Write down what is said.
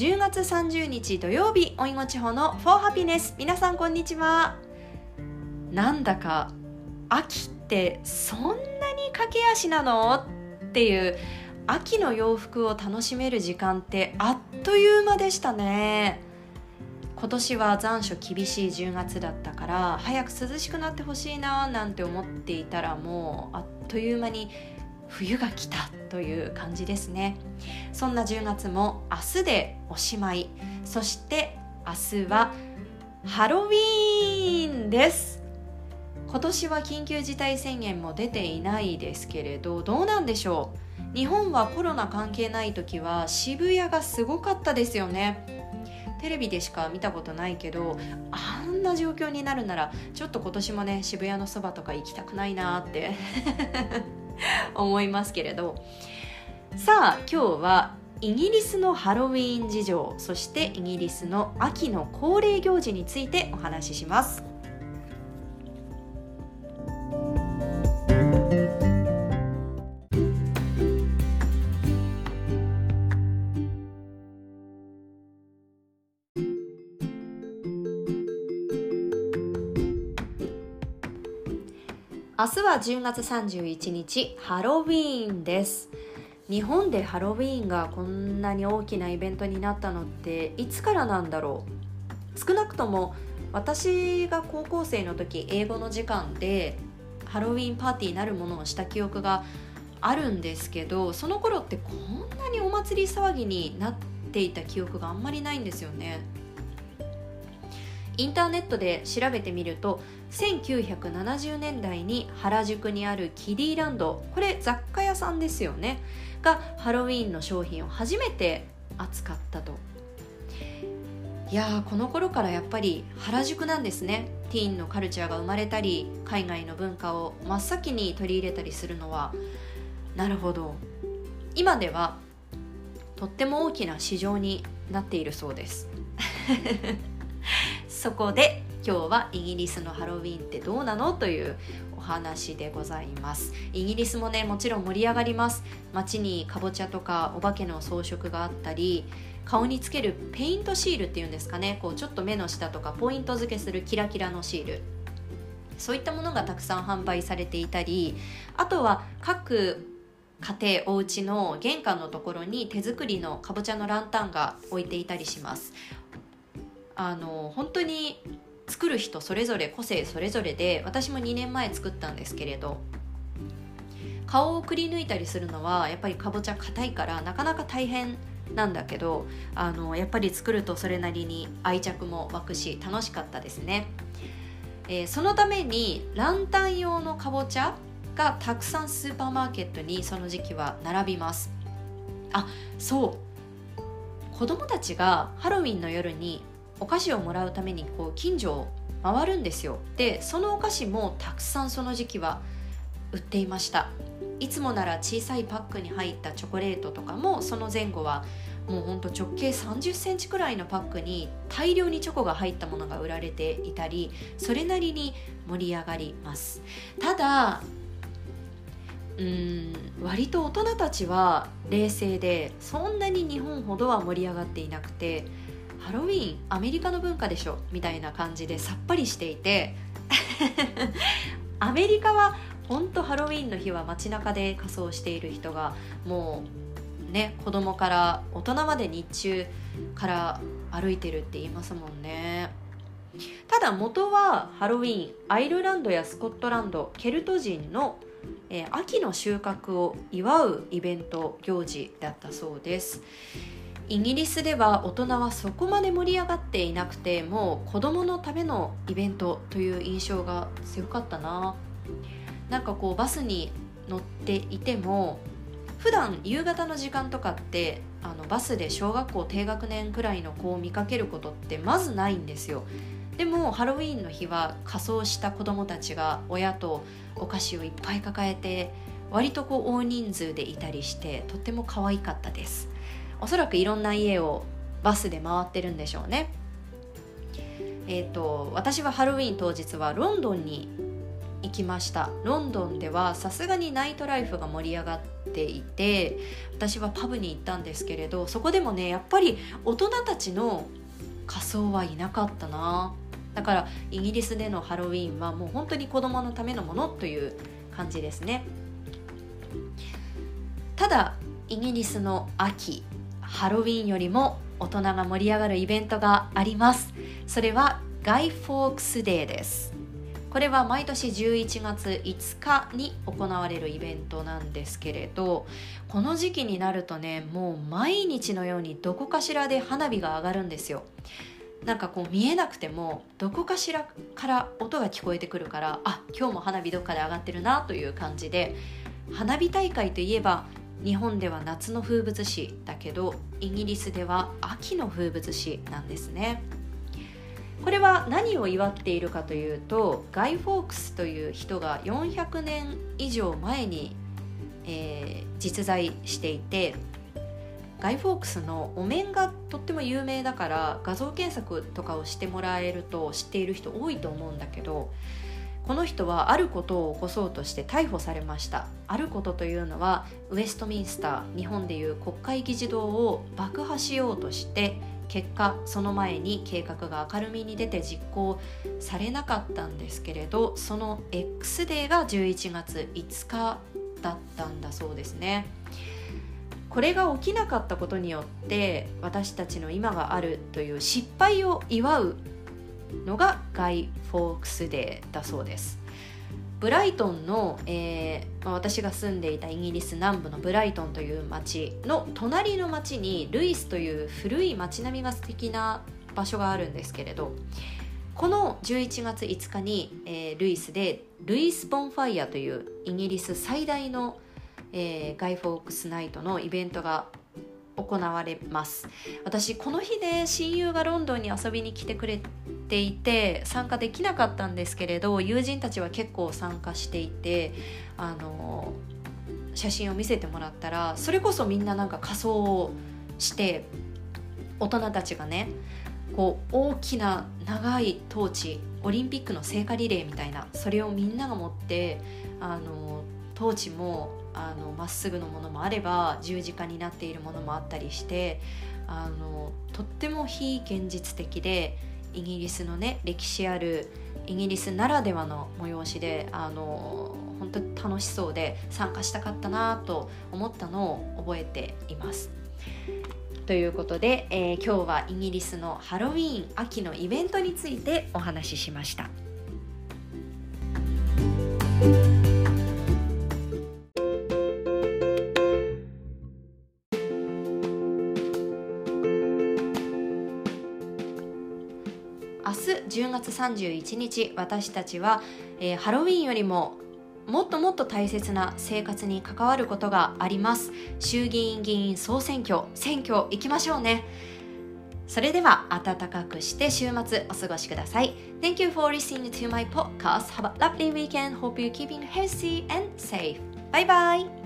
10月30日土曜日おいご地方のフォーハピネス。皆さんこんにちは。なんだか秋ってそんなに駆け足なの？っていう秋の洋服を楽しめる時間ってあっという間でしたね。今年は残暑厳しい10月だったから早く涼しくなってほしいななんて思っていたらもうあっという間に冬が来た。という感じですね。そんな10月も明日でおしまい。そして明日はハロウィーンです。今年は緊急事態宣言も出ていないですけれどどうなんでしょう。日本はコロナ関係ない時は渋谷がすごかったですよね。テレビでしか見たことないけどあんな状況になるならちょっと今年もね渋谷のそばとか行きたくないなって。思いますけれど。さあ今日はイギリスのハロウィーン事情そしてイギリスの秋の恒例行事についてお話しします。明日は10月31日ハロウィーンです。日本でハロウィーンがこんなに大きなイベントになったのっていつからなんだろう？少なくとも私が高校生の時英語の時間でハロウィーンパーティーなるものをした記憶があるんですけどその頃ってこんなにお祭り騒ぎになっていた記憶があんまりないんですよね。インターネットで調べてみると1970年代に原宿にあるキディランドこれ雑貨屋さんですよねがハロウィンの商品を初めて扱ったと。いやこの頃からやっぱり原宿なんですね。ティーンのカルチャーが生まれたり海外の文化を真っ先に取り入れたりするのはなるほど。今ではとっても大きな市場になっているそうです。そこで今日はイギリスのハロウィンってどうなのというお話でございます。イギリスもねもちろん盛り上がります。街にかぼちゃとかお化けの装飾があったり顔につけるペイントシールっていうんですかね。こうちょっと目の下とかポイント付けするキラキラのシール。そういったものがたくさん販売されていたりあとは各家庭お家の玄関のところに手作りのかぼちゃのランタンが置いていたりします。あの本当に作る人それぞれ個性それぞれで私も2年前作ったんですけれど顔をくり抜いたりするのはやっぱりかぼちゃ硬いからなかなか大変なんだけどあのやっぱり作るとそれなりに愛着も湧くし楽しかったですね、えー、そのためにランタン用のかぼちゃがたくさんスーパーマーケットにその時期は並びます。あそう。子供たちがハロウィンの夜にお菓子をもらうためにこう近所を回るんですよ。でそのお菓子もたくさんその時期は売っていました。いつもなら小さいパックに入ったチョコレートとかもその前後はもうほんと直径3 0センチくらいのパックに大量にチョコが入ったものが売られていたりそれなりに盛り上がります。ただうん割と大人たちは冷静でそんなに日本ほどは盛り上がっていなくてハロウィンアメリカの文化でしょみたいな感じでさっぱりしていて。アメリカは本当ハロウィーンの日は街中で仮装している人がもうね子供から大人まで日中から歩いてるって言いますもんね。ただ元はハロウィーンアイルランドやスコットランドケルト人の、えー、秋の収穫を祝うイベント行事だったそうです。イギリスでは大人はそこまで盛り上がっていなくてもう子供のためのイベントという印象が強かったな。なんかこうバスに乗っていても普段夕方の時間とかってあのバスで小学校低学年くらいの子を見かけることってまずないんですよ。でもハロウィーンの日は仮装した子供たちが親とお菓子をいっぱい抱えて割とこう大人数でいたりしてとっても可愛かったです。おそらくいろんな家をバスで回ってるんでしょうね。えーと、私はハロウィン当日はロンドンに行きました。ロンドンではさすがにナイトライフが盛り上がっていて私はパブに行ったんですけれどそこでもねやっぱり大人たちの仮装はいなかったな。だからイギリスでのハロウィンはもう本当に子供のためのものという感じですね。ただイギリスの秋。ハロウィンよりも大人が盛り上がるイベントがあります。それはガイ・フォークスデーです。これは毎年11月5日に行われるイベントなんですけれどこの時期になるとねもう毎日のようにどこかしらで花火が上がるんですよ。なんかこう見えなくてもどこかしらから音が聞こえてくるからあ今日も花火どっかで上がってるなという感じで花火大会といえば日本では夏の風物詩だけどイギリスでは秋の風物詩なんですね。これは何を祝っているかというとガイ・フォークスという人が400年以上前に、えー、実在していてガイ・フォークスのお面がとっても有名だから画像検索とかをしてもらえると知っている人多いと思うんだけどこの人はあることを起こそうとして逮捕されました。あることというのはウェストミンスター日本でいう国会議事堂を爆破しようとして結果その前に計画が明るみに出て実行されなかったんですけれどその X デーが11月5日だったんだそうですね。これが起きなかったことによって私たちの今があるという失敗を祝うのがガイ・フォークスデーだそうです。ブライトンの、えーまあ、私が住んでいたイギリス南部のブライトンという町の隣の町にルイスという古い町並みが素敵な場所があるんですけれどこの11月5日に、えー、ルイスでルイス・ボンファイアというイギリス最大の、えー、ガイ・フォークスナイトのイベントが行われます。私この日で親友がロンドンに遊びに来てくれていて参加できなかったんですけれど友人たちは結構参加していてあの写真を見せてもらったらそれこそみんななんか仮装をして大人たちがねこう大きな長いトーチオリンピックの聖火リレーみたいなそれをみんなが持ってあのトーチもあのまっすぐのものもあれば十字架になっているものもあったりしてあのとっても非現実的でイギリスのね歴史あるイギリスならではの催しであの本当に楽しそうで参加したかったなと思ったのを覚えています。ということで、えー、今日はイギリスのハロウィーン秋のイベントについてお話ししました。10月31日私たちは、えー、ハロウィンよりももっともっと大切な生活に関わることがあります衆議院議員総選挙選挙行きましょうねそれでは暖かくして週末お過ごしください Thank you for listening to my podcast Have a lovely weekend Hope you're keeping healthy and safe Bye bye